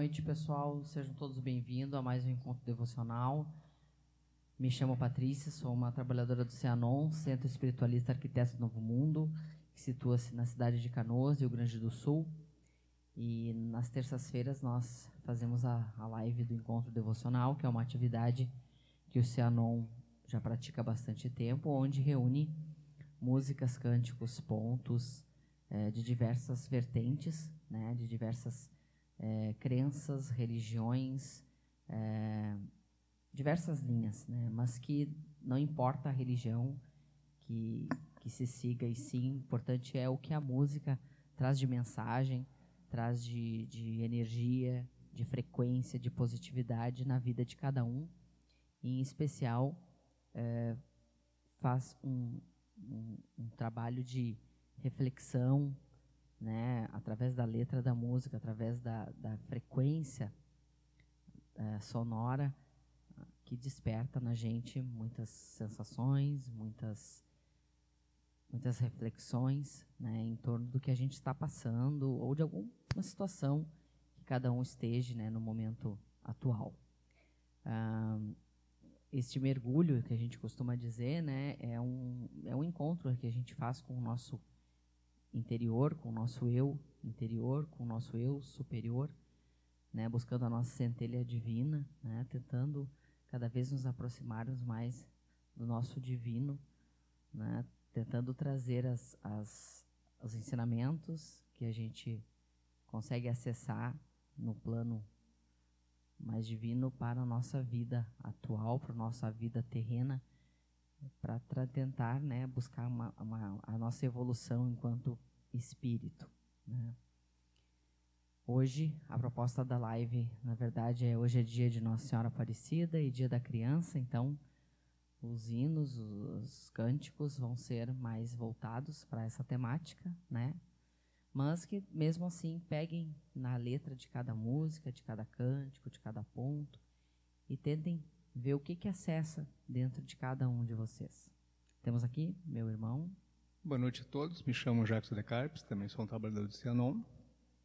noite, pessoal. Sejam todos bem-vindos a mais um encontro devocional. Me chamo Patrícia, sou uma trabalhadora do Cianon, Centro Espiritualista Arquiteto do Novo Mundo, que situa-se na cidade de Canoas, Rio Grande do Sul. E nas terças-feiras nós fazemos a, a live do encontro devocional, que é uma atividade que o Cianon já pratica há bastante tempo, onde reúne músicas, cânticos, pontos é, de diversas vertentes, né, de diversas é, crenças, religiões, é, diversas linhas, né, mas que não importa a religião que, que se siga, e sim, importante é o que a música traz de mensagem, traz de, de energia, de frequência, de positividade na vida de cada um, e em especial é, faz um, um, um, trabalho de reflexão, né, através da letra da música, através da, da frequência é, sonora, que desperta na gente muitas sensações, muitas muitas reflexões né, em torno do que a gente está passando ou de alguma situação que cada um esteja né, no momento atual. Ah, este mergulho que a gente costuma dizer, né, é um, é um encontro que a gente faz com o nosso interior, com o nosso eu interior, com o nosso eu superior, né, buscando a nossa centelha divina, né, tentando cada vez nos aproximarmos mais do nosso divino, né, tentando trazer as, as, os ensinamentos que a gente consegue acessar no plano mais divino para a nossa vida atual, para a nossa vida terrena, para tentar né, buscar uma, uma, a nossa evolução enquanto espírito. Né. Hoje, a proposta da live, na verdade, é hoje é dia de Nossa Senhora Aparecida e dia da criança, então os hinos, os cânticos vão ser mais voltados para essa temática, né? mas que mesmo assim peguem na letra de cada música, de cada cântico, de cada ponto e tentem ver o que que acessa dentro de cada um de vocês. Temos aqui meu irmão. Boa noite a todos, me chamo Jackson de Carpes, também sou um trabalhador do Cianon.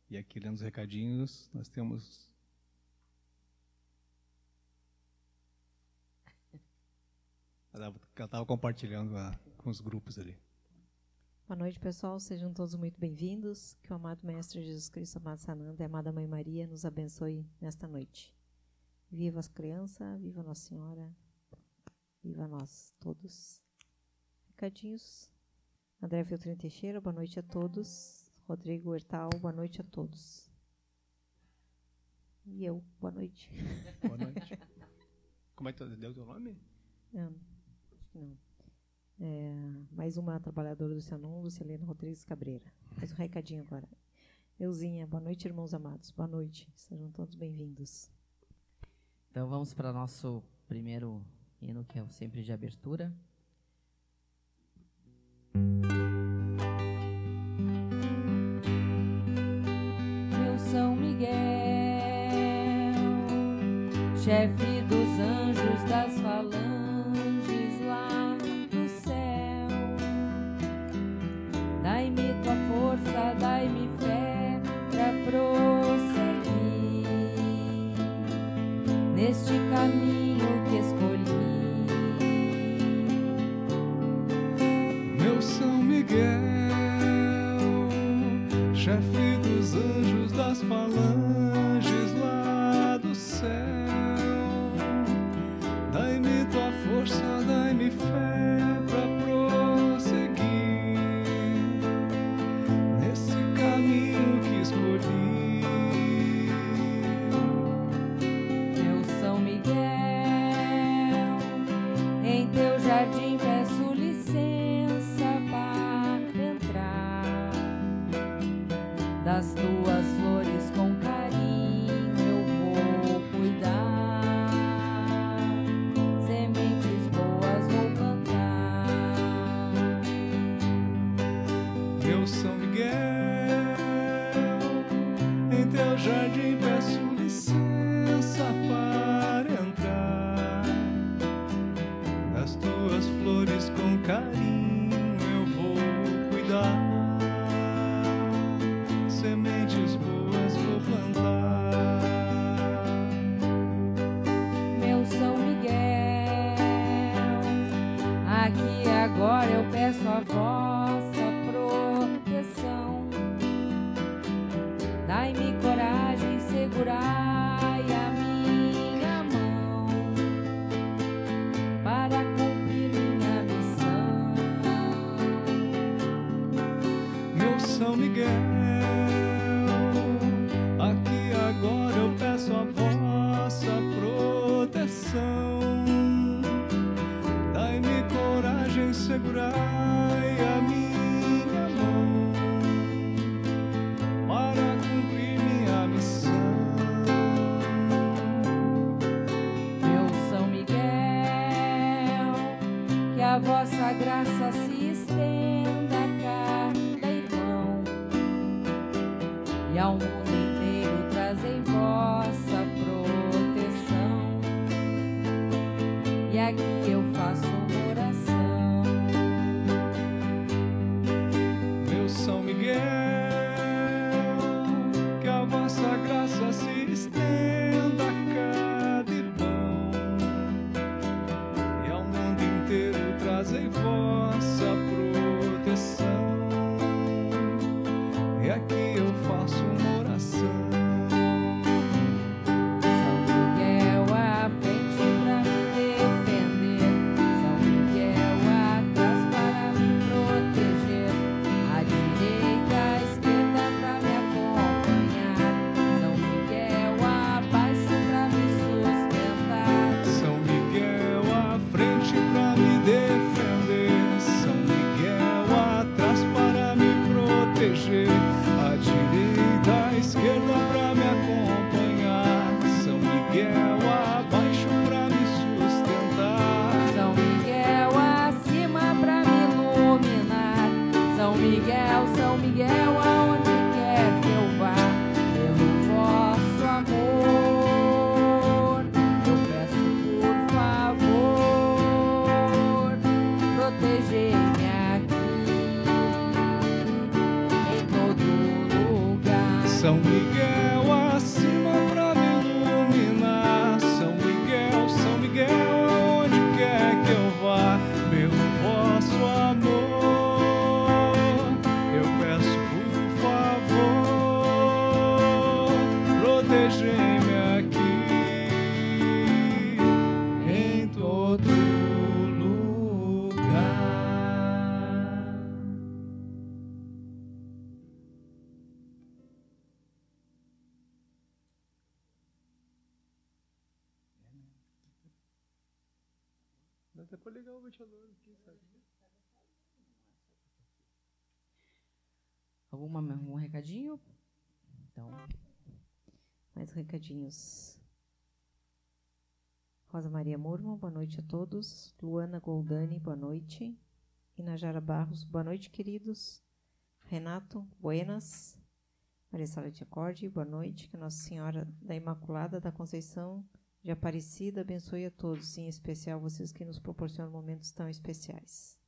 E aqui lendo os recadinhos, nós temos Ela estava compartilhando a, com os grupos ali. Boa noite, pessoal. Sejam todos muito bem-vindos. Que o amado Mestre Jesus Cristo, amado Sananda e a amada Mãe Maria nos abençoe nesta noite. Viva as crianças, viva Nossa Senhora, viva nós todos. Recadinhos. André Filtrin Teixeira, boa noite a todos. Rodrigo Hertal, boa noite a todos. E eu, boa noite. Boa noite. Como é que deu o teu nome? Não, acho que não. É, mais uma trabalhadora do Cianon, Lucilene Rodrigues Cabreira. Faz um recadinho agora. Euzinha, boa noite, irmãos amados. Boa noite. Sejam todos bem-vindos. Então vamos para nosso primeiro hino, que é sempre de abertura. Meu São Miguel, chefe dos anjos das falanges proteção. Dai-me coragem, segurai a minha mão para cumprir minha missão. Meu São Miguel, que a vossa graça se estenda a cada irmão e ao mundo protegei-me aqui em todo lugar. Dá até pra ligar o ventilador aqui, sabe? Alguma, algum recadinho? Então, Mais recadinhos. Rosa Maria Murman, boa noite a todos. Luana Goldani, boa noite. Inajara Barros, boa noite, queridos. Renato, buenas. Maria Salete Acorde, boa noite. Que Nossa Senhora da Imaculada da Conceição de Aparecida abençoe a todos, em especial vocês que nos proporcionam momentos tão especiais.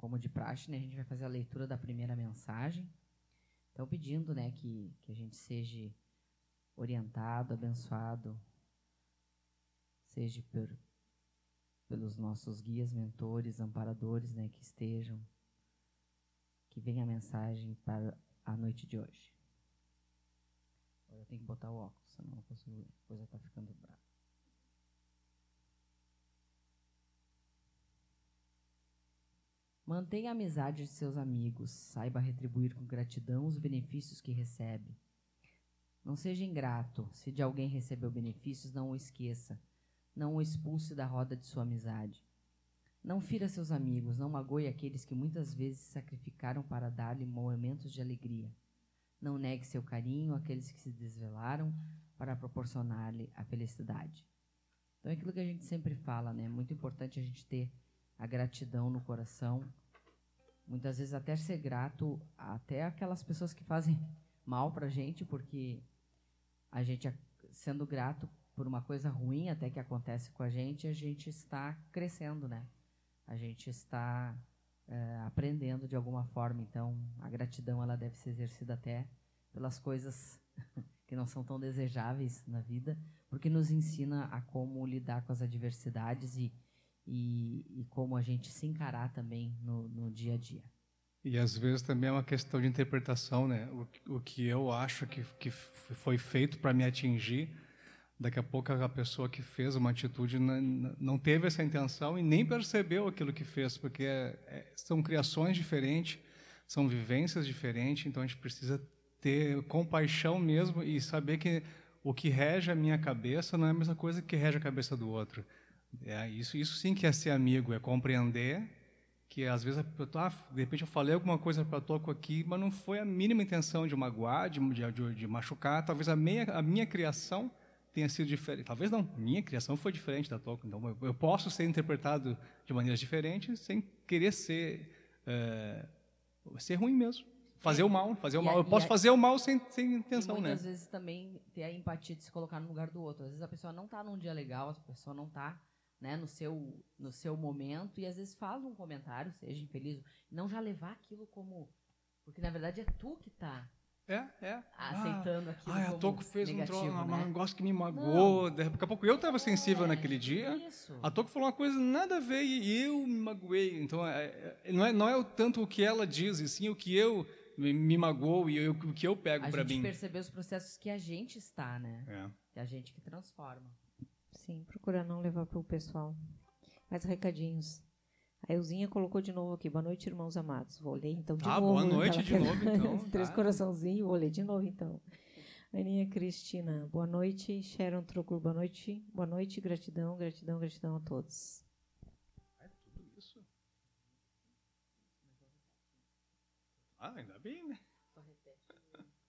Como de praxe, né, a gente vai fazer a leitura da primeira mensagem. Então, pedindo né, que, que a gente seja orientado, abençoado, seja por, pelos nossos guias, mentores, amparadores né, que estejam, que venha a mensagem para a noite de hoje. Agora eu tenho que botar o óculos, senão não consigo ver. A coisa está ficando brava. Mantenha a amizade de seus amigos, saiba retribuir com gratidão os benefícios que recebe. Não seja ingrato, se de alguém recebeu benefícios, não o esqueça, não o expulse da roda de sua amizade. Não fira seus amigos, não magoe aqueles que muitas vezes se sacrificaram para dar-lhe momentos de alegria. Não negue seu carinho àqueles que se desvelaram para proporcionar-lhe a felicidade. Então é aquilo que a gente sempre fala, né? É muito importante a gente ter a gratidão no coração. Muitas vezes até ser grato até aquelas pessoas que fazem mal pra gente, porque a gente sendo grato por uma coisa ruim até que acontece com a gente, a gente está crescendo, né? A gente está é, aprendendo de alguma forma. Então, a gratidão ela deve ser exercida até pelas coisas que não são tão desejáveis na vida, porque nos ensina a como lidar com as adversidades e, e, e como a gente se encarar também no, no dia a dia. E às vezes também é uma questão de interpretação, né? O, o que eu acho que, que foi feito para me atingir, daqui a pouco a pessoa que fez uma atitude não, teve essa intenção e nem percebeu aquilo que fez, porque é, é, são criações diferentes, são vivências diferentes, então a gente precisa ter compaixão mesmo e saber que o que rege a minha cabeça não é a mesma coisa que rege a cabeça do outro. É isso, isso sim que é ser amigo, é compreender que às vezes ah, de repente eu falei alguma coisa para toco aqui, mas não foi a mínima intenção de magoar, de, de, de machucar. Talvez a minha, a minha criação tenha sido diferente. Talvez não, minha criação foi diferente da toco. Então eu, eu posso ser interpretado de maneiras diferentes sem querer ser é, ser ruim mesmo. Fazer o mal, fazer o mal. eu posso fazer o mal sem, sem intenção, muitas né? vezes também ter a empatia de se colocar no lugar do outro. Às vezes a pessoa não está num dia legal, a pessoa não está né, no seu no seu momento e às vezes faz um comentário, seja infeliz, não já levar aquilo como porque na verdade é tu que está é, é. Aceitando ah, aquilo. Ah, a Toco fez negativo, um, né? um negócio que me magoou. Daqui a pouco eu estava sensível é, naquele dia. Isso. A Toco falou uma coisa nada a ver e eu me magoei. Então, é, é, não, é, não é o tanto o que ela diz, e sim o que eu me, me magoou e eu, o que eu pego para mim. A gente perceber os processos que a gente está, né? É. Que a gente que transforma. Sim, procura não levar para o pessoal. Mais recadinhos. A Elzinha colocou de novo aqui. Boa noite, irmãos amados. Vou ler então de ah, novo. Boa noite de novo, então. Três tá. coraçãozinhos, vou ler de novo então. Aninha Cristina, boa noite. Sharon Trocur, boa noite. Boa noite, gratidão, gratidão, gratidão a todos. É tudo isso. Ah, ainda bem, né? Só repete.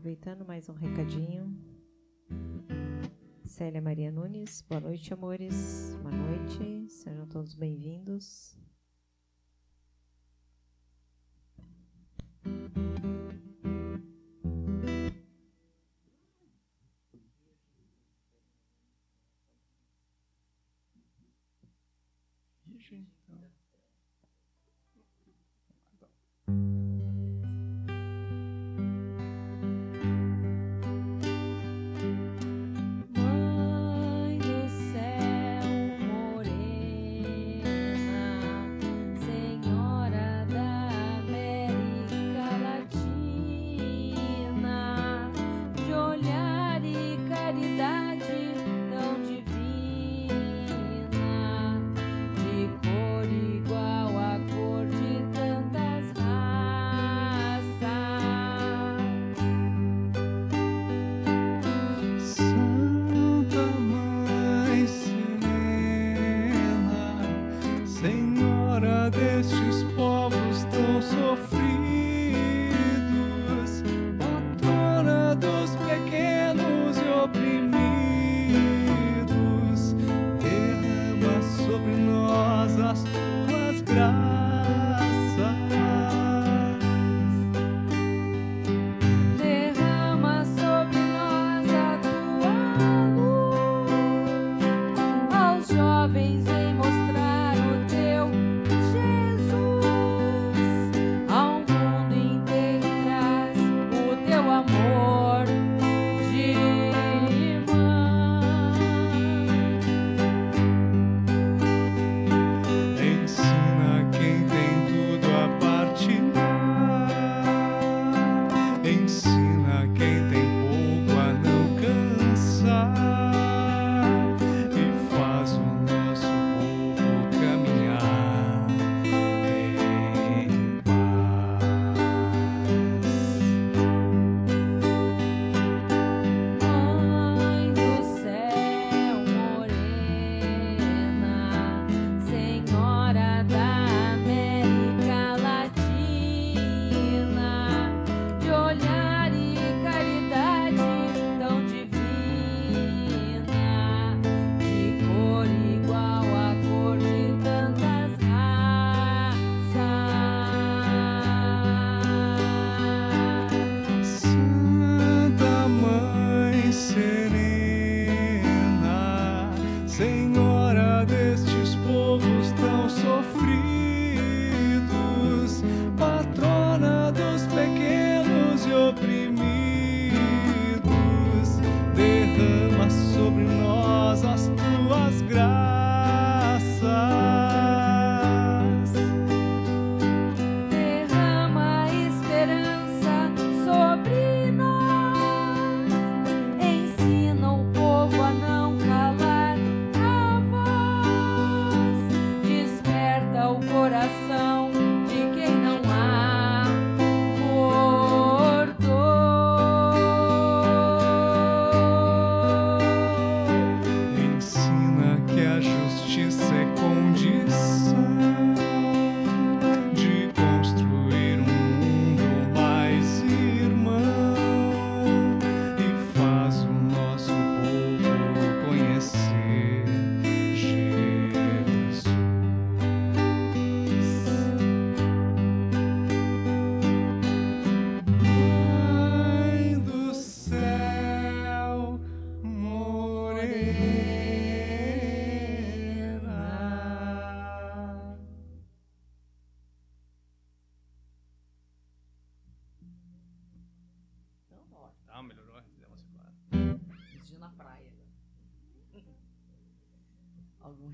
aproveitando mais um recadinho. Célia Maria Nunes, boa noite, amores. Boa noite, sejam todos bem-vindos.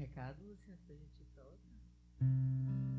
recado, Luciana, assim, pra gente ir pra outra?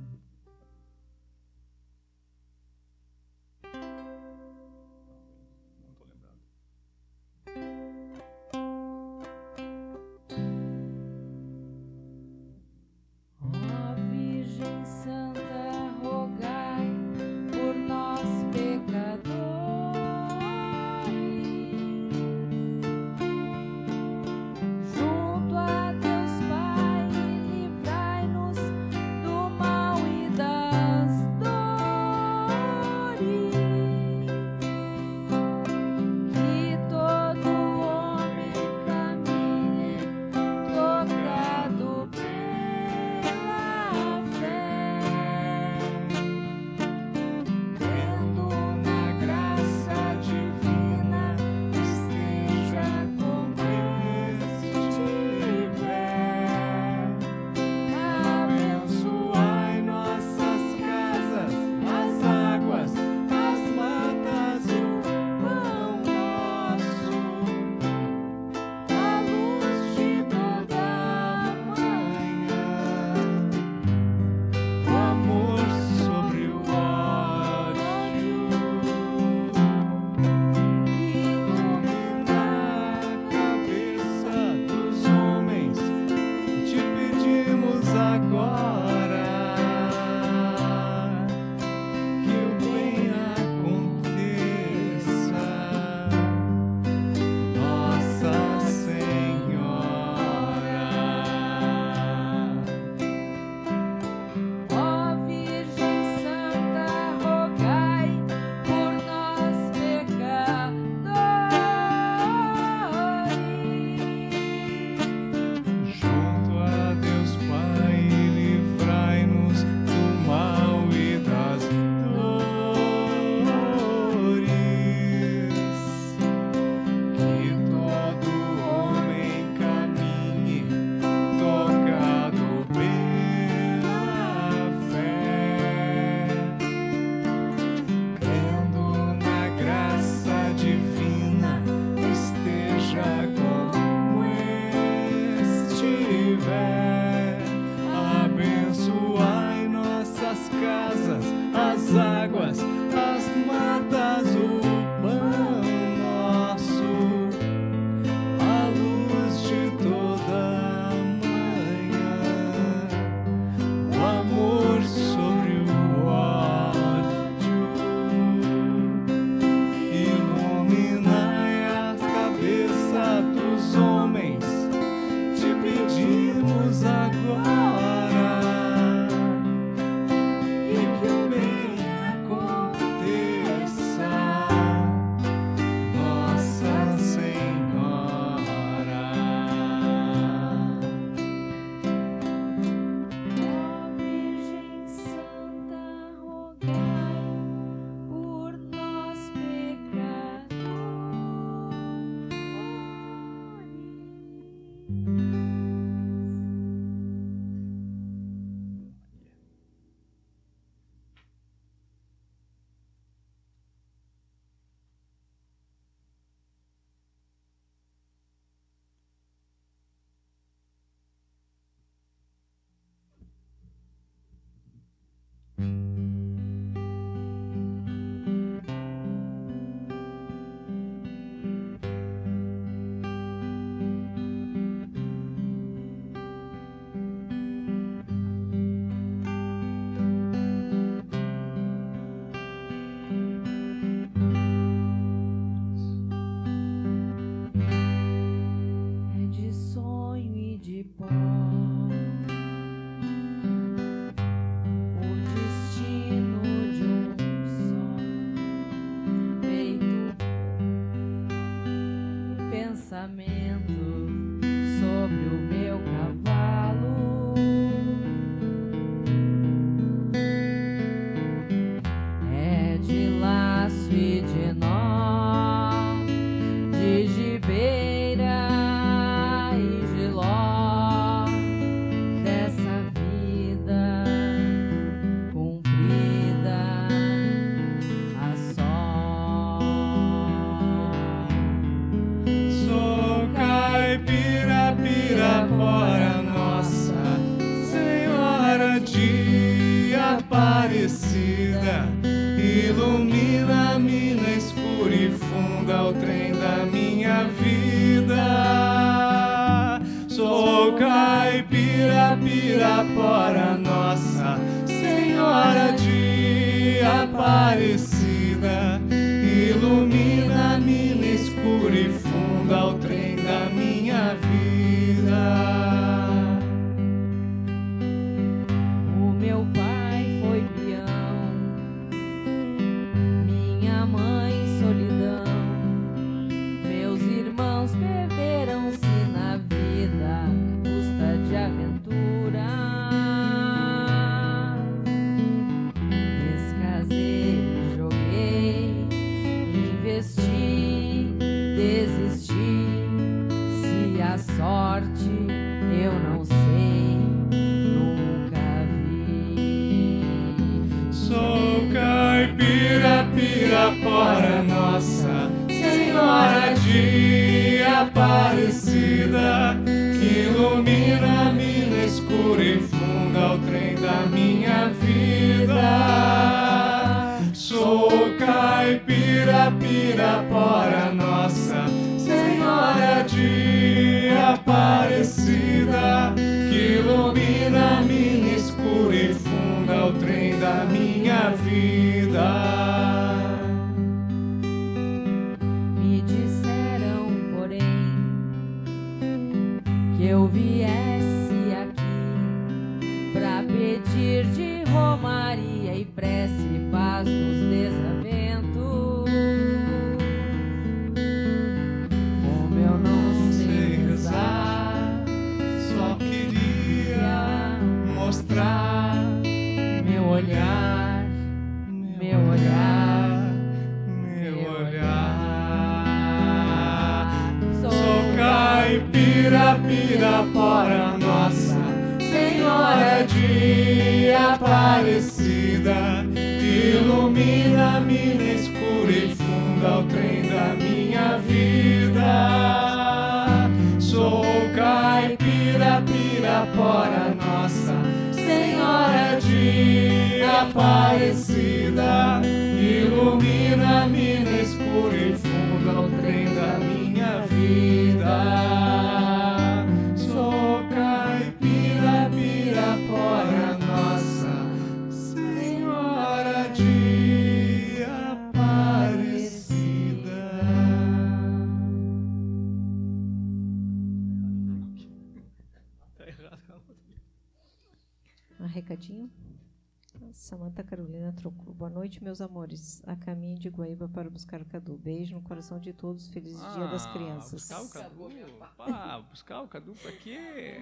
Samanta Carolina trocou. Boa noite, meus amores. A caminho de Guaíba para buscar o Cadu. Beijo no coração de todos. Feliz Dia das Crianças. Ah, Buscar o Cadu? Pá, buscar o Cadu pra quê?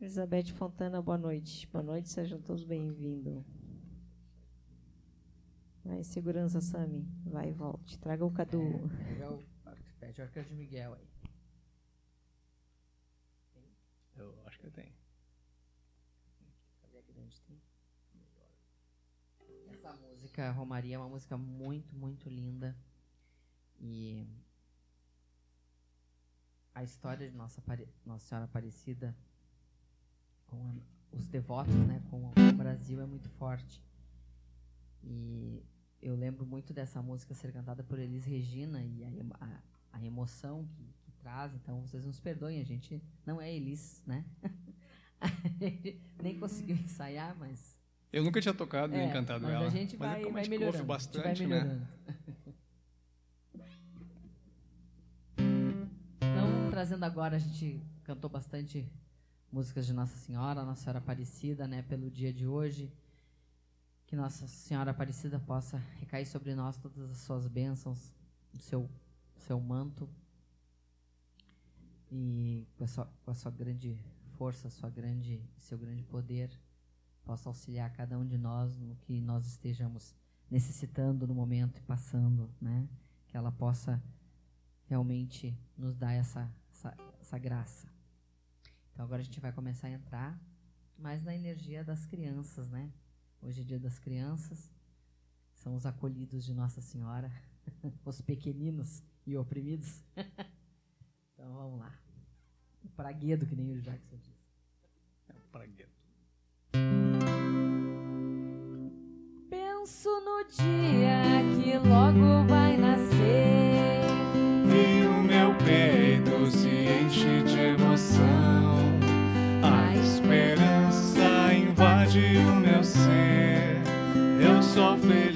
Elizabeth Fontana, boa noite. Boa noite, sejam todos bem-vindos. Vai, segurança, Sami. Vai e volte. Traga o Cadu. Pega o, pede o Arcanjo Miguel aí. Eu acho que eu tenho. Música, Romaria, é uma música muito, muito linda. E a história de Nossa, Nossa Senhora Aparecida com a- os devotos, né, com o Brasil é muito forte. E eu lembro muito dessa música ser cantada por Elis Regina e a, a, a emoção que, que traz. Então vocês nos perdoem, a gente não é Elis, né? Nem conseguiu ensaiar, mas Eu nunca tinha tocado é, cantado mas ela. a gente mas vai, como vai a gente melhorando. bastante, a gente vai né? melhorando. Então, trazendo agora, a gente cantou bastante músicas de Nossa Senhora, Nossa Senhora Aparecida, né, pelo dia de hoje. Que Nossa Senhora Aparecida possa recair sobre nós todas as suas bênçãos, o seu, seu manto. E com a sua, com a sua grande força, sua grande, seu grande poder, possa auxiliar cada um de nós no que nós estejamos necessitando no momento e passando, né? Que ela possa realmente nos dar essa, essa, essa graça. Então agora a gente vai começar a entrar mais na energia das crianças, né? Hoje é dia das crianças, são os acolhidos de Nossa Senhora, os pequeninos e oprimidos. então vamos lá. O praguedo, que nem o Jackson diz. É um pragueto. penso no dia que logo vai nascer. E o meu peito se enche de emoção. A esperança invade o meu ser. Eu sou feliz.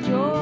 joy.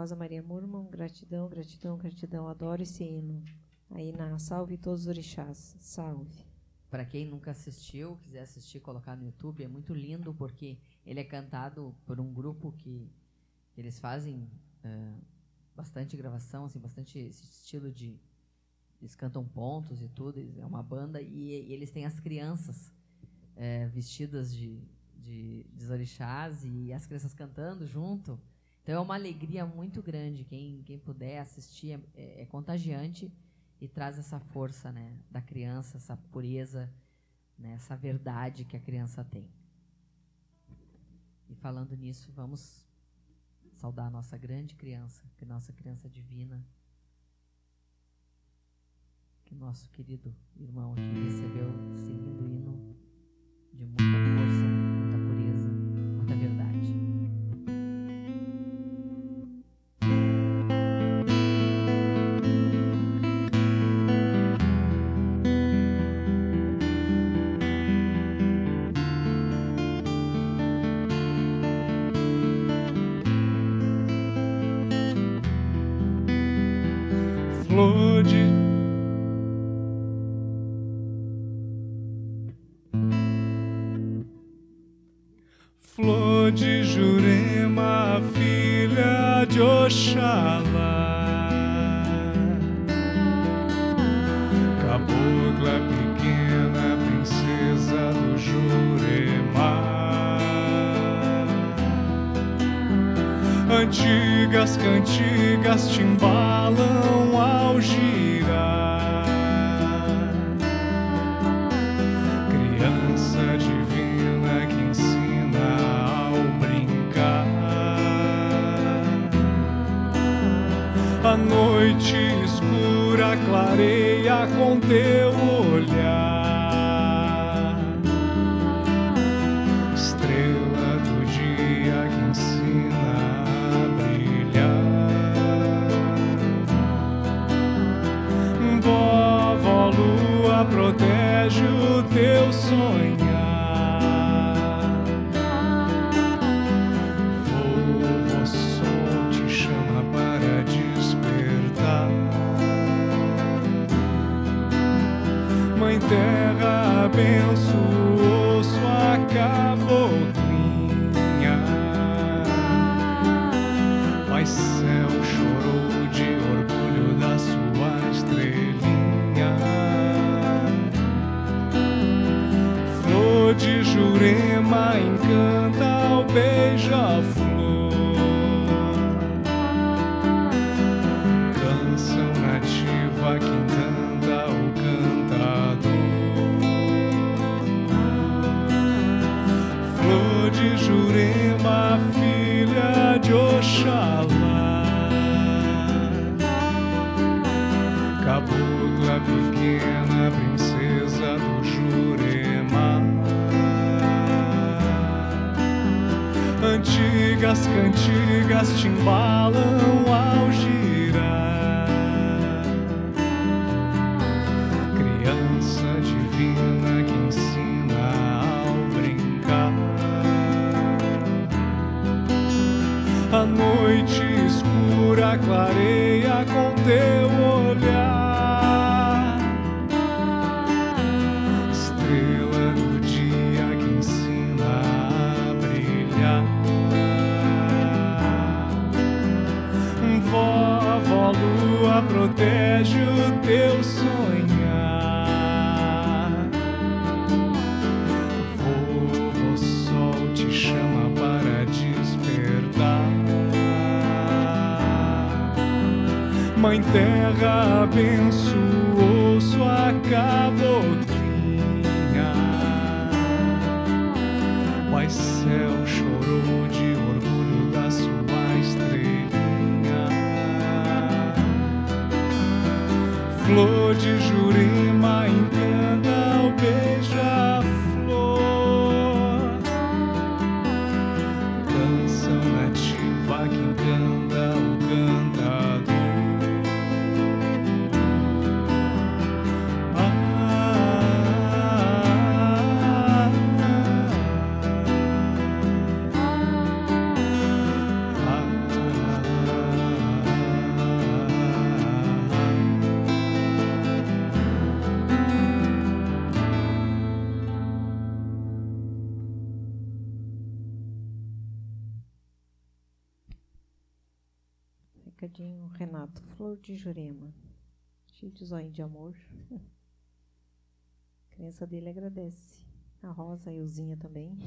Rosa Maria Murman, gratidão, gratidão, gratidão, adoro esse hino. Aí na Salve Todos os Orixás, salve. Para quem nunca assistiu, quiser assistir, colocar no YouTube, é muito lindo porque ele é cantado por um grupo que eles fazem bastante gravação, assim, bastante esse estilo de eles cantam pontos e tudo, é uma banda e, e eles têm as crianças vestidas de, de, de orixás e as crianças cantando junto então é uma alegria muito grande. Quem, quem puder assistir é, é contagiante e traz essa força né, da criança, essa pureza, né, essa verdade que a criança tem. E falando nisso, vamos saudar a nossa grande criança, que é nossa criança divina, que nosso querido irmão aqui recebeu seguindo o hino de muita força. Teu céu chorou de orgulho da sua estrelinha. Flor de Jurema de de amor. A criança dele agradece. A Rosa, a Euzinha também.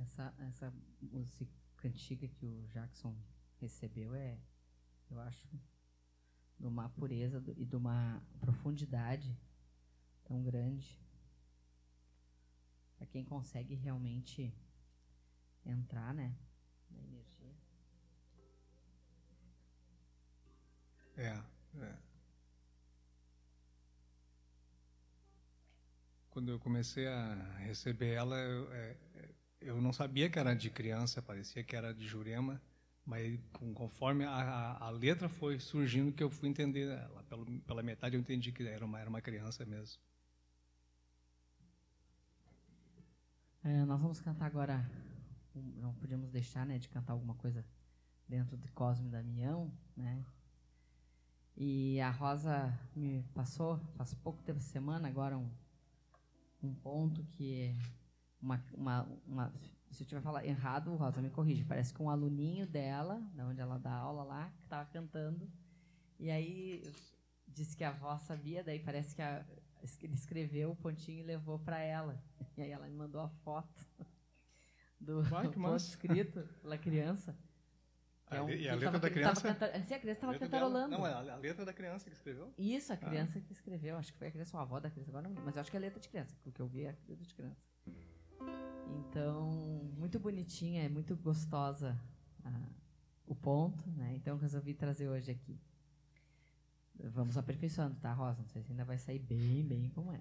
Essa, essa música antiga que o Jackson recebeu é, eu acho, de uma pureza e de uma profundidade tão grande. Para quem consegue realmente entrar, né? Na energia. É, é. Quando eu comecei a receber ela, eu, é, é, eu não sabia que era de criança, parecia que era de Jurema, mas conforme a, a, a letra foi surgindo que eu fui entender ela. Pelo, pela metade eu entendi que era uma, era uma criança mesmo. É, nós vamos cantar agora. não podíamos deixar, né, de cantar alguma coisa dentro de Cosme Damião, né? E a Rosa me passou, faz pouco tempo, semana, agora um, um ponto que é uma, uma, uma, se eu tiver falar errado, Rosa me corrige. Parece que um aluninho dela, da onde ela dá aula lá, que estava cantando. E aí disse que a avó sabia, daí parece que a, ele escreveu o pontinho e levou para ela. E aí ela me mandou a foto do Vai, ponto escrito pela criança. A é um- e a letra tava- da tava criança? canta- Sim, a criança estava cantarolando. Não, é a, a letra da criança que escreveu? Isso, a criança que escreveu. Acho que foi a criança ou a avó da criança. Agora não, mas eu acho que é letra de criança. O que eu vi é letra de criança. Então, muito bonitinha, é muito gostosa ah, o ponto, né? Então, resolvi trazer hoje aqui. Vamos aperfeiçoando, tá, Rosa? Não sei se ainda vai sair bem, bem como é.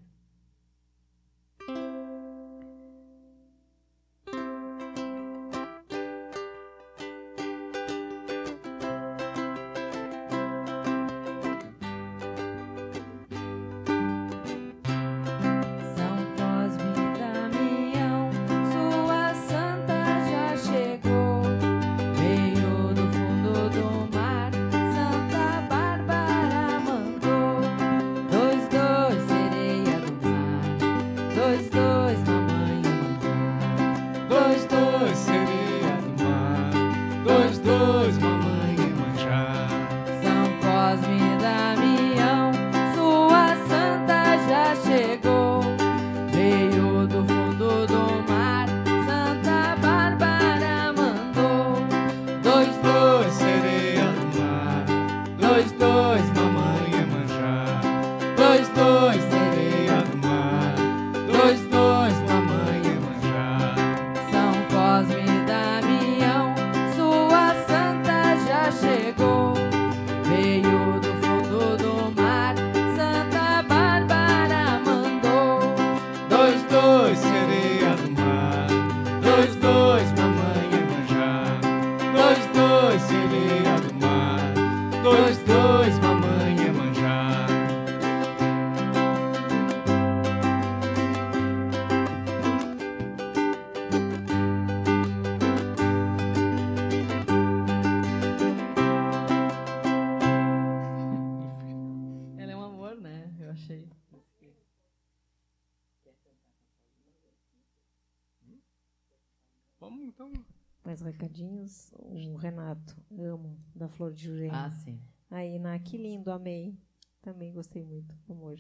Mais recadinhos. O Renato, amo, da Flor de Jurema. Ah, sim. Aí, na Que Lindo, amei. Também gostei muito. Amor.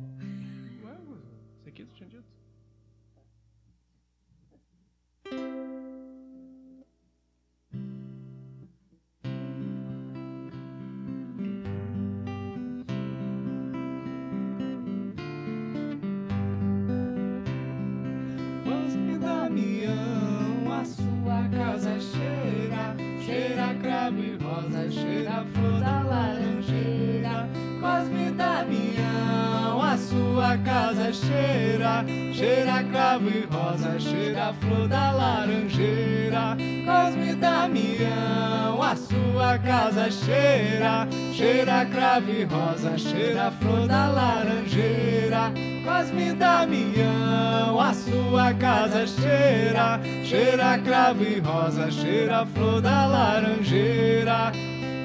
Ué, Isso aqui tu tinha dito. Sua casa cheira, sua casa cheira, cheira cravo e rosa, cheira flor da laranjeira. Cosme Damião, a sua casa cheira, cheira cravo e rosa, cheira flor da laranjeira. Cosme Damião, a sua casa cheira, cheira cravo e rosa, cheira flor da laranjeira.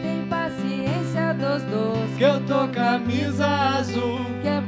Tem paciência dos dois, Que eu tô camisa azul, que é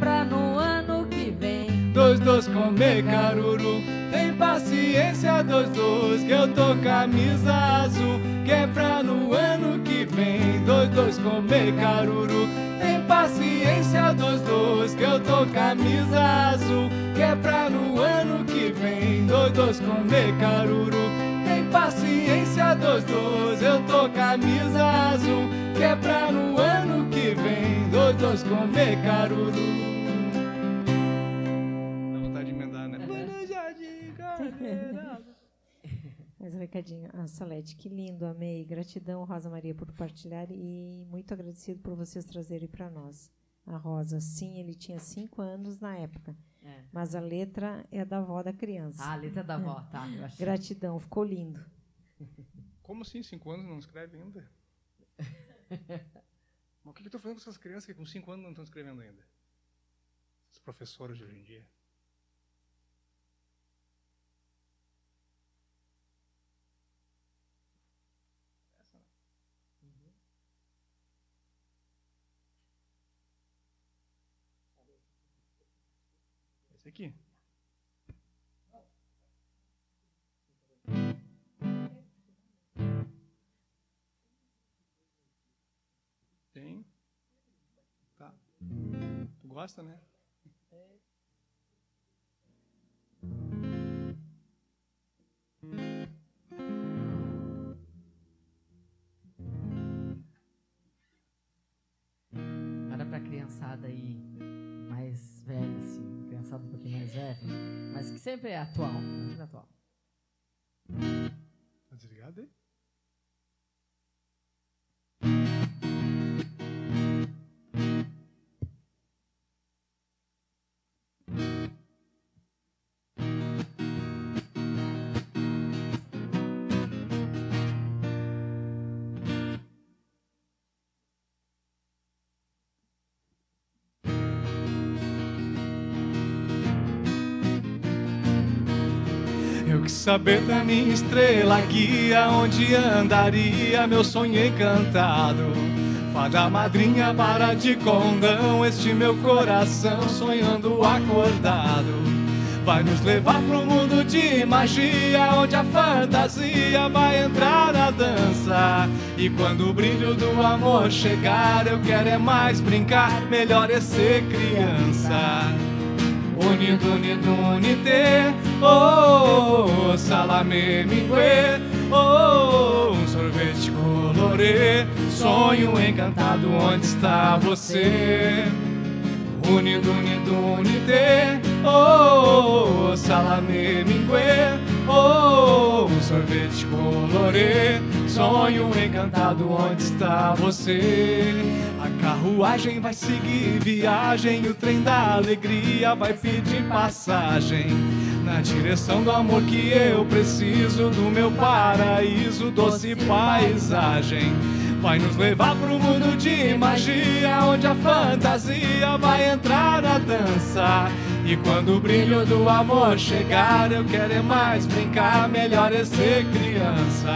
dois dois comer caruru. Tem paciência dos dois, que eu tô camisa azul, que é pra no ano que vem, dois dois comer caruru. Tem paciência dos dois, que eu tô camisa azul, que é pra no ano que vem, dois dois comer caruru. Tem paciência dos dois, eu tô camisa azul, que é pra no ano que vem, dois dois comer caruru. Mais um recadinho. A Salete, que lindo, amei. Gratidão, Rosa Maria, por partilhar e muito agradecido por vocês trazerem para nós. A Rosa, sim, ele tinha cinco anos na época, É. mas a letra é da avó da criança. Ah, a letra da avó, tá. Eu achei. Gratidão, ficou lindo. Como assim, cinco anos não escreve ainda? Mas o que eu tô fazendo com essas crianças que com cinco anos não estão escrevendo ainda? Os professores de hoje em dia. Aqui. Tem. Tá. Tu gosta, né? Era sempre é atual, sempre atual. Tá desligado? Que saber da minha estrela guia onde andaria meu sonho encantado. Fada madrinha para de condão este meu coração sonhando acordado. Vai nos levar pro mundo de magia onde a fantasia vai entrar na dança. E quando o brilho do amor chegar, eu quero é mais brincar, melhor é ser criança. Unido, unido, unite, oh, salame mingue, oh, sorvete colorê, sonho encantado, onde está você? Unido, unido, unite, oh, salame mingue, oh, sorvete colorê, sonho encantado, onde está você? Carruagem vai seguir viagem, o trem da alegria vai pedir passagem. Na direção do amor que eu preciso, do meu paraíso, doce paisagem. Vai nos levar pro mundo de magia, onde a fantasia vai entrar na dança. E quando o brilho do amor chegar, eu quero é mais brincar, melhor é ser criança.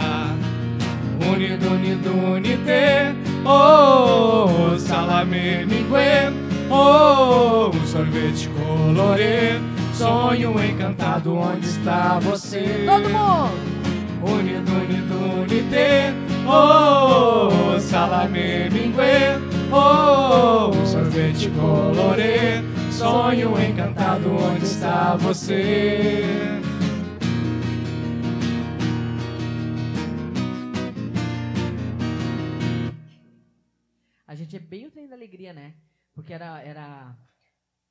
Unido, unido, unite, oh, salame mingue, oh, um sorvete colorê, sonho encantado, onde está você? Todo mundo! Unido, unido, unite, oh, salame mingue, oh, um sorvete colorê, sonho encantado, onde está você? Gente é bem o trem da alegria, né? Porque era, era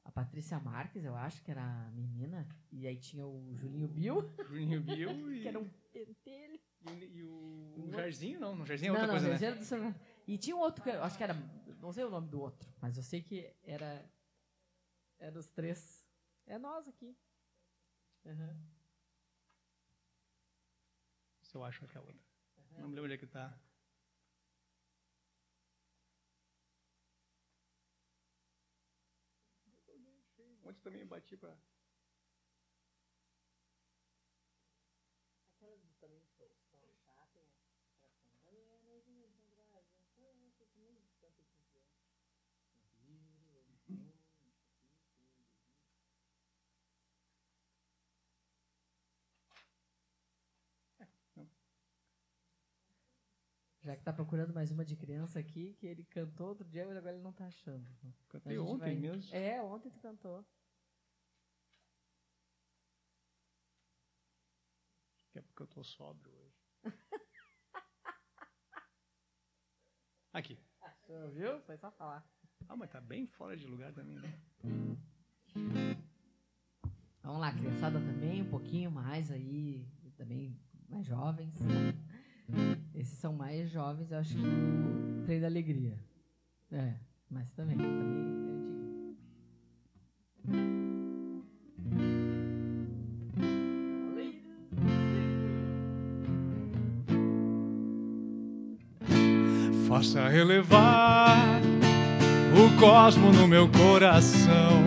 a Patrícia Marques, eu acho, que era a menina, e aí tinha o Julinho Bill, Juninho Bill e, que era um pentelho. e o, o Jairzinho, não, o Jairzinho é não, outra não, coisa, né? São. E tinha um outro, que eu acho que era, não sei o nome do outro, mas eu sei que era, era os três. É nós aqui. Aham. Se eu acho aquela outra. Não me lembro onde é que tá. Também bati pra. Já que tá procurando mais uma de criança aqui, que ele cantou outro dia, mas agora ele não tá achando. Cantei ontem vai- mesmo. É, ontem tu cantou. Que é porque eu tô sóbrio hoje. Aqui. Achou, viu? Foi só falar. Ah, mas tá bem fora de lugar também, né? Vamos lá, criançada também, um pouquinho mais aí, também mais jovens. Esses são mais jovens, eu acho que o trem da alegria. É, mas também, também Faça relevar o cosmo no meu coração.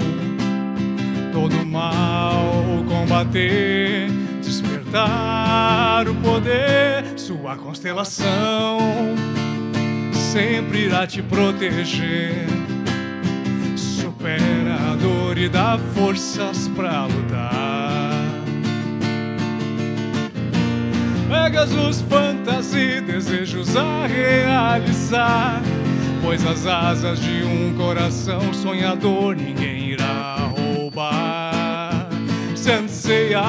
Todo mal combater, despertar o poder, sua constelação sempre irá te proteger. Supera a dor e dá forças pra lutar. Pegasus, fantasia e desejos a realizar. Pois as asas de um coração sonhador ninguém irá roubar. Senseiya,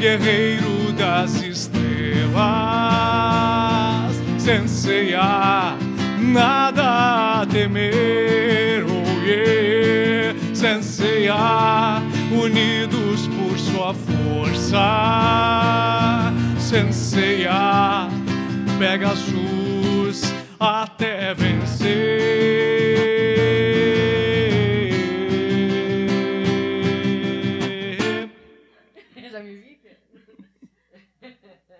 guerreiro das estrelas. Senseiya, nada a temer. Oh yeah. Senseiya, unidos por sua força. Senseiya, Pegasus até vencer. Já me vi?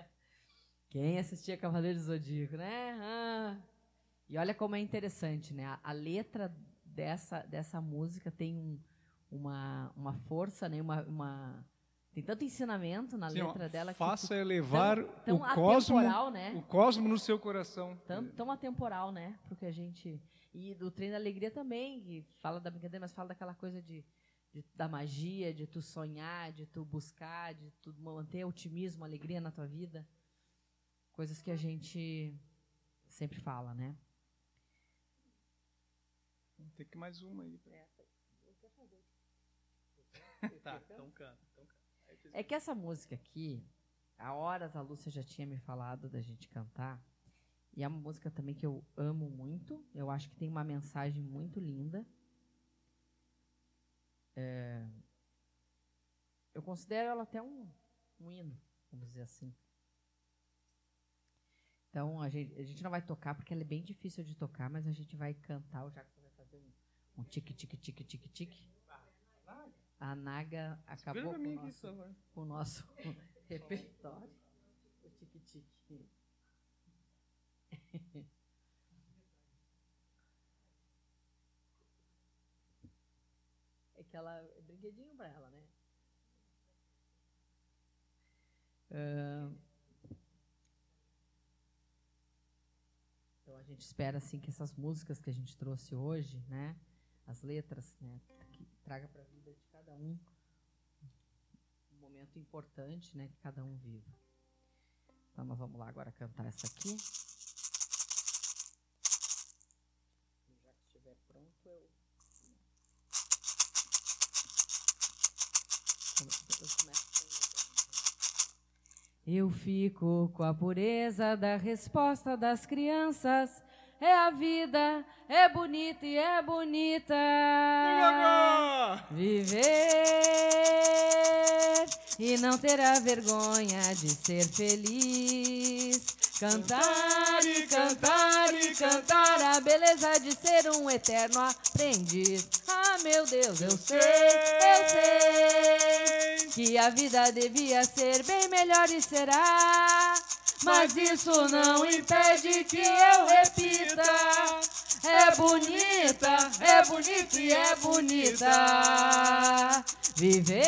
Quem assistia Cavaleiro do Zodíaco, né? Ah. E olha como é interessante, né? A, a letra dessa, dessa música tem um, uma, uma força, né? Uma, uma- tem tanto ensinamento na Sim, ó, letra dela faça que elevar tão, tão o cosmo, atemporal, né? o cosmo no seu coração. Tão, tão atemporal, né? Porque a gente. E do Trem da Alegria também, que fala da brincadeira, mas fala daquela coisa de, de- da magia, de tu sonhar, de tu buscar, de tu manter otimismo, alegria na tua vida. Coisas que a gente sempre fala, né? Tem que mais uma aí. tá, então canta. É que essa música aqui, há horas a Lúcia já tinha me falado da gente cantar. E é uma música também que eu amo muito. Eu acho que tem uma mensagem muito linda. É, eu considero ela até um, um hino, vamos dizer assim. Então, a gente, a gente não vai tocar porque ela é bem difícil de tocar, mas a gente vai cantar. O Jackson vai fazer um, um tique, A Naga acabou com o nosso o nosso repertório. O tique-tique. É que ela é brinquedinho pra ela, né? Então a gente espera assim que essas músicas que a gente trouxe hoje, né, as letras, né, que traga para a vida de cada um um momento importante, né, que cada um viva. Então nós vamos lá agora cantar essa aqui. Já que estiver pronto, eu eu começo com eu fico com a pureza da resposta das crianças. É a vida, é bonita e é bonita. Viver e não ter a vergonha de ser feliz. Cantar e cantar e cantar a beleza de ser um eterno aprendiz. Ah, meu Deus, eu sei, eu sei que a vida devia ser bem melhor e será. Mas isso não impede que eu repita. É bonita, é bonita e é bonita. Viver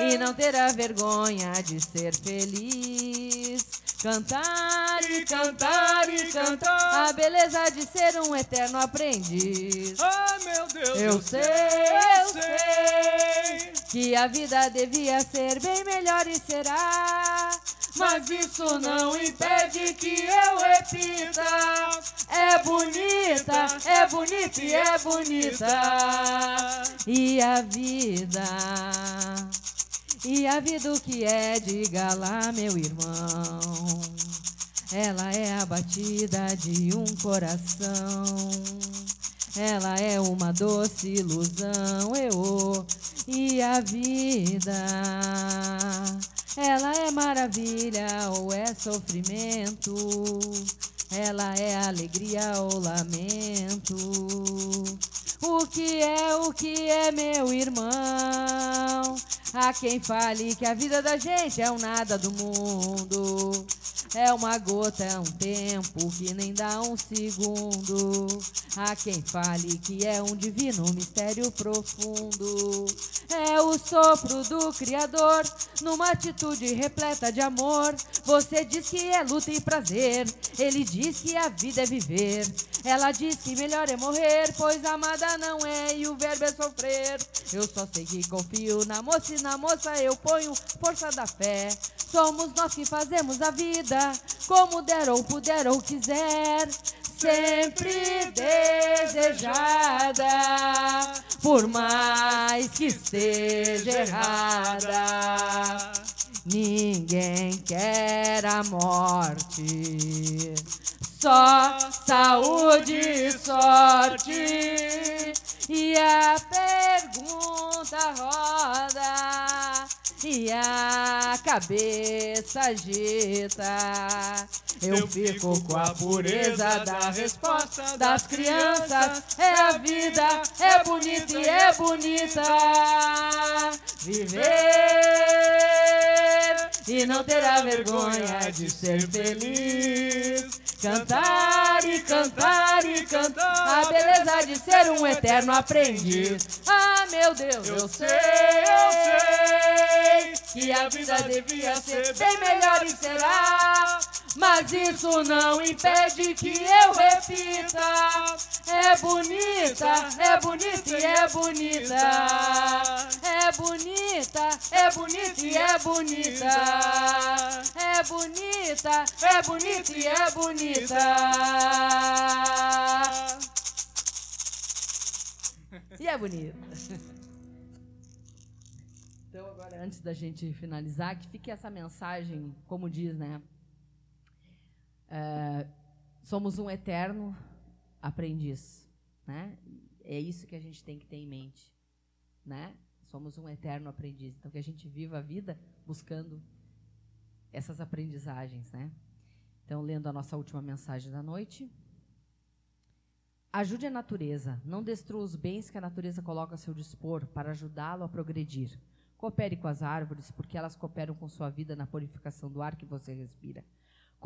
e não ter a vergonha de ser feliz. Cantar e cantar e cantar a beleza de ser um eterno aprendiz. Ah, meu Deus, Eu sei, eu sei que a vida devia ser bem melhor e será. Mas isso não impede que eu repita. É bonita, é bonita e é bonita. E a vida, e a vida o que é, diga lá, meu irmão. Ela é a batida de um coração. Ela é uma doce ilusão, eu e a vida. Ela é maravilha ou é sofrimento. Ela é alegria ou lamento. O que é, o que é, meu irmão? Há quem fale que a vida da gente é o nada do mundo. É uma gota, é um tempo que nem dá um segundo. Há quem fale que é um divino mistério profundo. É o sopro do Criador numa atitude repleta de amor. Você diz que é luta e prazer. Ele diz que a vida é viver. Ela diz que melhor é morrer, pois amada não é e o verbo é sofrer. Eu só sei que confio na moça e na moça eu ponho força da fé. Somos nós que fazemos a vida como der ou puder ou quiser. Sempre desejada, por mais que esteja errada. Ninguém quer a morte, só saúde e sorte. E a pergunta roda e a cabeça agita. Eu fico com a pureza da resposta das crianças. É a vida, é bonita e é bonita. Viver e não terá vergonha de ser feliz. Cantar e cantar e cantar a beleza de ser um eterno aprendiz. Ah, meu Deus, eu sei, eu sei que a vida devia ser bem melhor e será. Mas isso não impede que eu repita. É bonita, é bonita e é bonita. É bonita, é bonita e é bonita. É bonita, é bonita e é bonita. E é bonita. Então, agora, antes da gente finalizar, que fique essa mensagem, como diz, né? É, somos um eterno aprendiz, né? É isso que a gente tem que ter em mente, né? Somos um eterno aprendiz. Então que a gente viva a vida buscando essas aprendizagens, né? Então lendo a nossa última mensagem da noite, ajude a natureza, não destrua os bens que a natureza coloca a seu dispor para ajudá-lo a progredir. Coopere com as árvores, porque elas cooperam com sua vida na purificação do ar que você respira.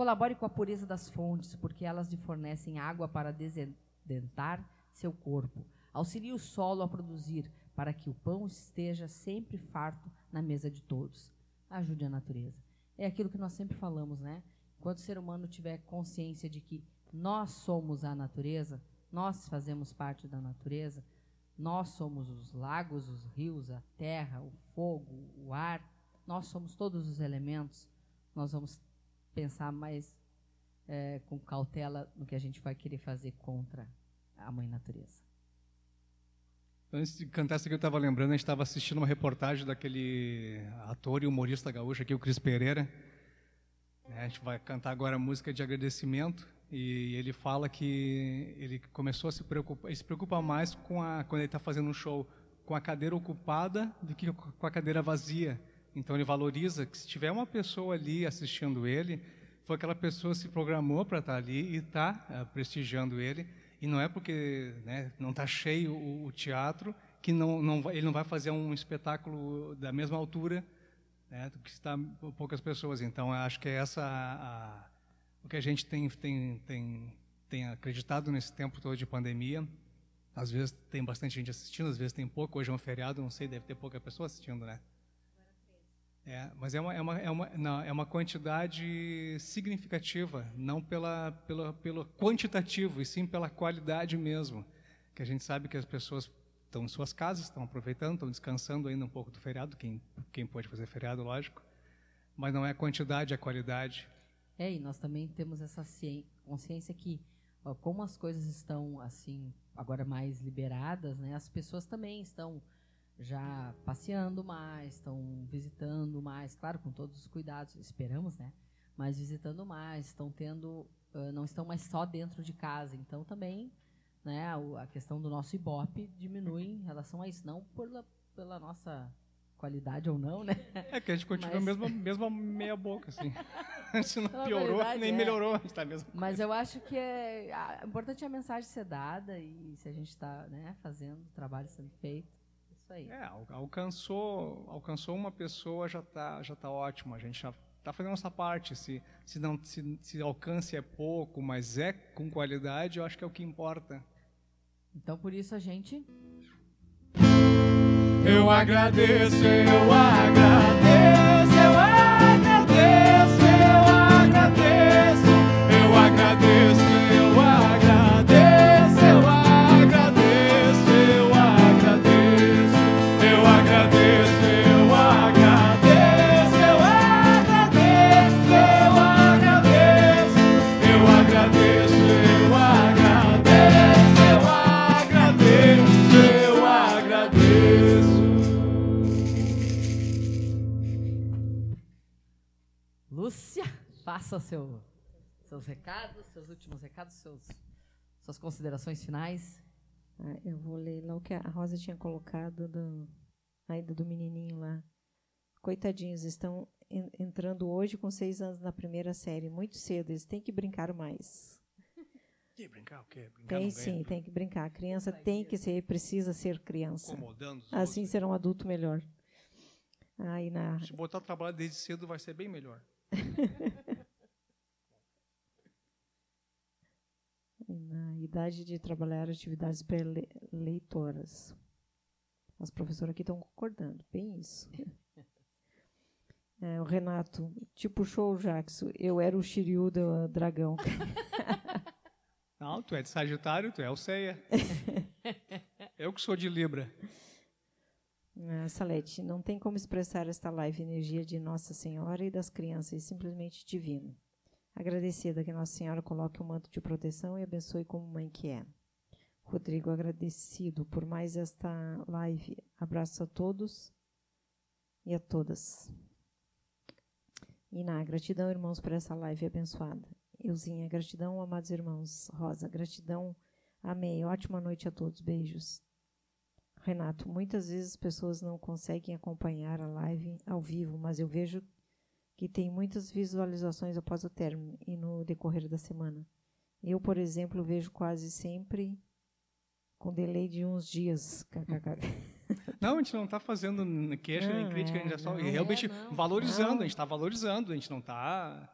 Colabore com a pureza das fontes, porque elas lhe fornecem água para desendentar seu corpo. Auxilie o solo a produzir, para que o pão esteja sempre farto na mesa de todos. Ajude a natureza. É aquilo que nós sempre falamos, né? Enquanto o ser humano tiver consciência de que nós somos a natureza, nós fazemos parte da natureza, nós somos os lagos, os rios, a terra, o fogo, o ar, nós somos todos os elementos, nós vamos pensar mais é, com cautela no que a gente vai querer fazer contra a mãe natureza. Antes de cantar isso aqui, eu estava lembrando, a gente estava assistindo uma reportagem daquele ator e humorista gaúcho aqui, o Cris Pereira. É, a gente vai cantar agora a música de agradecimento e ele fala que ele começou a se preocupar, se preocupa mais com a quando ele está fazendo um show com a cadeira ocupada do que com a cadeira vazia. Então ele valoriza que se tiver uma pessoa ali assistindo ele, foi aquela pessoa que se programou para estar tá ali e está uh, prestigiando ele. E não é porque né, não está cheio o, o, teatro que não, não, ele não vai fazer um espetáculo da mesma altura né, do que está poucas pessoas. Então acho que é essa a, o que a gente tem, tem, tem, tem acreditado nesse tempo todo de pandemia. Às vezes tem bastante gente assistindo, às vezes tem pouco. Hoje é um feriado, não sei, deve ter pouca pessoa assistindo, né? É, mas é uma, é, uma, é, uma, não, é uma quantidade significativa, não pela, pela, pelo quantitativo, e sim pela qualidade mesmo. Que a gente sabe que as pessoas estão em suas casas, estão aproveitando, estão descansando ainda um pouco do feriado, quem, quem pode fazer feriado, lógico. Mas não é a quantidade, é a qualidade. É, e nós também temos essa consciência que, como as coisas estão assim agora mais liberadas, né, as pessoas também estão já passeando mais, estão visitando mais, claro, com todos os cuidados, esperamos, né? Mas visitando mais, estão tendo, uh, não estão mais só dentro de casa, então também, né? A, a, questão do nosso ibope diminui em relação a isso, não pela, pela nossa qualidade ou não, né? É que a gente continua Mas... mesmo, mesmo meia boca, assim. A gente não piorou, nem é. melhorou, a gente tá mesmo. Mas eu acho que é a, importante é a mensagem ser dada e se a gente está né, fazendo, o trabalho sendo feito, isso aí. É, alcançou, alcançou uma pessoa já está já tá ótimo. A gente já está fazendo nossa parte. Se, se, não, se, se alcance é pouco, mas é com qualidade, eu acho que é o que importa. Então, por isso, a gente eu agradeço, eu agradeço, eu agradeço, eu agradeço, eu agradeço, eu agradeço, faça seu, seus recados, seus últimos recados, seus, suas considerações finais. Ah, eu vou ler lá o que a Rosa tinha colocado do, ainda do menininho lá. Coitadinhos, estão en- entrando hoje com seis anos na primeira série, muito cedo, eles têm que brincar mais. E brincar o quê? Brincar Tem sim, ganha, tem que brincar. A criança tem que ser, precisa ser criança. Assim outros. será um adulto melhor. Aí na, Se botar o trabalho desde cedo, vai ser bem melhor. na idade de trabalhar atividades pré-leitoras. As professoras aqui estão concordando, bem isso. É, o Renato, tipo show, Jackson. Eu era o Shiryu do dragão. Não, tu é de Sagitário, tu é o Ceia. eu que sou de Libra. Ah, Salete, não tem como expressar esta live energia de Nossa Senhora e das crianças, é simplesmente divino. Agradecida que Nossa Senhora coloque o manto de proteção e abençoe como mãe que é. Rodrigo, agradecido por mais esta live. Abraço a todos e a todas. Iná, gratidão, irmãos, por essa live abençoada. Euzinha, gratidão, amados irmãos. Rosa, gratidão. Amém. Ótima noite a todos. Beijos. Renato, muitas vezes as pessoas não conseguem acompanhar a live ao vivo, mas eu vejo que tem muitas visualizações após o término e no decorrer da semana. Eu, por exemplo, vejo quase sempre com delay de uns dias. Não, a gente não está fazendo queixa nem crítica, é, a gente está só não. realmente É, não. valorizando, Não. a gente está valorizando, a gente não está.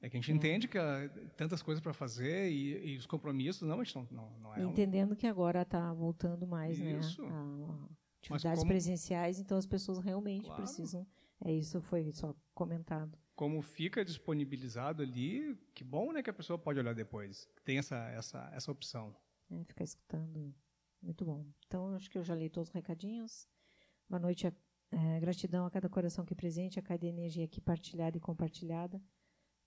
É que a gente entende que há tantas coisas para fazer e, e os compromissos, não, a gente não, não, é. um- Entendendo que agora está voltando mais, Isso. né? A, a atividades como- presenciais, então as pessoas realmente Claro. precisam. É isso, foi só comentado. Como fica disponibilizado ali, que bom né, que a pessoa pode olhar depois. Tem essa, essa, essa opção. né, ficar escutando. Muito bom. Então, acho que eu já li todos os recadinhos. Boa noite. a- eh, gratidão a cada coração que presente, a cada energia aqui partilhada e compartilhada.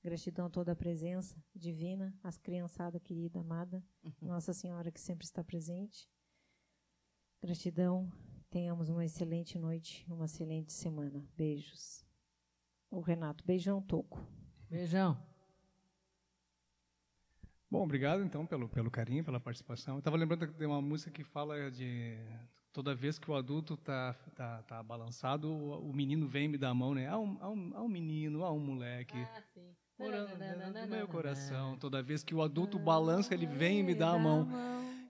Gratidão a toda a presença divina, as criançada querida, amada, Nossa Senhora que sempre está presente. Gratidão. Tenhamos uma excelente noite, uma excelente semana. Beijos. O Renato, beijão, Toco. Beijão. Bom, obrigado então pelo, pelo carinho, pela participação. Eu estava lembrando de uma música que fala de toda vez que o adulto está tá, tá balançado, o, o menino vem me dar a mão, né? Há um, há um, há um menino, há um moleque. Ah, sim. Morando do meu coração. Toda vez que o adulto balança, ele vem e me dá a mão.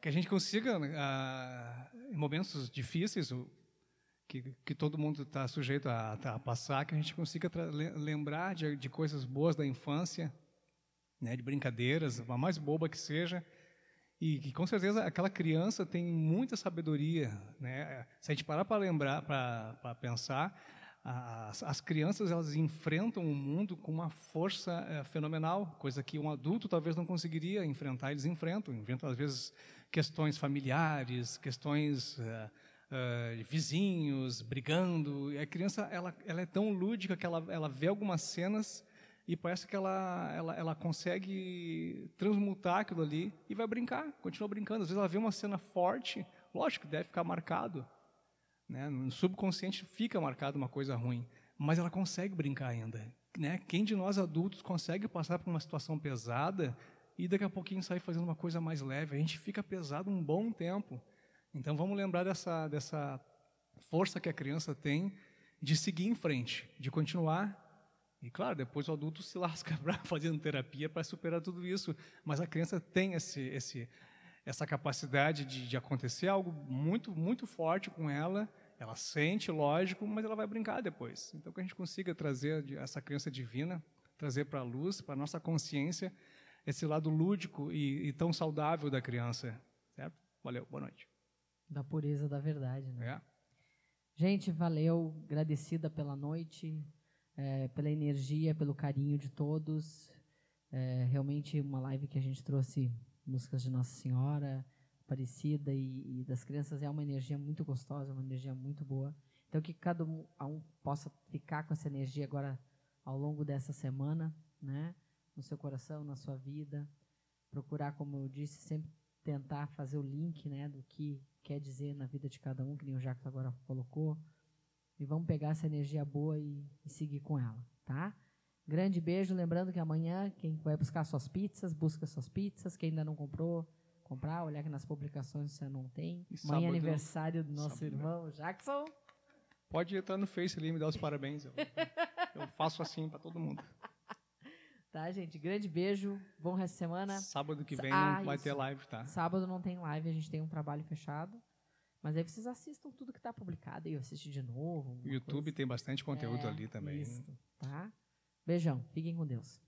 Que a gente consiga, ah, em momentos difíceis, o- que, que todo mundo está sujeito a, a passar, que a gente consiga lembrar de, de coisas boas da infância, né, de brincadeiras, a mais boba que seja, e que com certeza aquela criança tem muita sabedoria, né? Se a gente parar para lembrar, para pensar, as, as crianças elas enfrentam o mundo com uma força eh, fenomenal, coisa que um adulto talvez não conseguiria enfrentar. Eles enfrentam, enfrentam às vezes questões familiares, questões eh, eh, vizinhos brigando. E a criança ela, ela é tão lúdica que ela, ela vê algumas cenas e parece que ela, ela, ela consegue transmutar aquilo ali e vai brincar, continua brincando. Às vezes ela vê uma cena forte, lógico que deve ficar marcado. Né? No subconsciente fica marcado uma coisa ruim, mas ela consegue brincar ainda. Né? Quem de nós adultos consegue passar por uma situação pesada e daqui a pouquinho sair fazendo uma coisa mais leve? A gente fica pesado um bom tempo. Então vamos lembrar dessa, dessa força que a criança tem de seguir em frente, de continuar e claro, depois o adulto se lasca fazendo terapia para superar tudo isso, mas a criança tem esse, esse, essa capacidade de, de acontecer algo muito, muito forte com ela Ela sente, lógico, mas ela vai brincar depois. Então, que a gente consiga trazer essa criança divina, trazer para a luz, para nossa consciência, esse lado lúdico e, e, tão saudável da criança. Certo? Valeu, boa noite. Da pureza da verdade, né? É. Gente, valeu, agradecida pela noite, é, pela energia, pelo carinho de todos. É, realmente uma live que a gente trouxe músicas de Nossa Senhora, Aparecida e, e, das crianças é uma energia muito gostosa, uma energia muito boa. Então que cada um, um possa ficar com essa energia agora ao longo dessa semana, né? No seu coração, na sua vida, procurar, como eu disse, sempre tentar fazer o link, né, do que quer dizer na vida de cada um, que nem o Jacques agora colocou. E vamos pegar essa energia boa e, e seguir com ela, tá? Grande beijo, lembrando que amanhã quem vai buscar suas pizzas, busca suas pizzas, quem ainda não comprou, comprar, olhar que nas publicações você não tem. E Amanhã é aniversário do nosso sábado- irmão Jackson. Pode entrar no Face ali e me dar os parabéns. Eu, eu faço assim para todo mundo. Tá, gente? Grande beijo. Bom resto de semana. Sábado que vem Ah, não vai isso. ter live, tá? Sábado não tem live, a gente tem um trabalho fechado. Mas aí vocês assistam tudo que está publicado e assistir de novo. O YouTube coisa. tem bastante conteúdo É, ali também. Isso, tá? Beijão. Fiquem com Deus.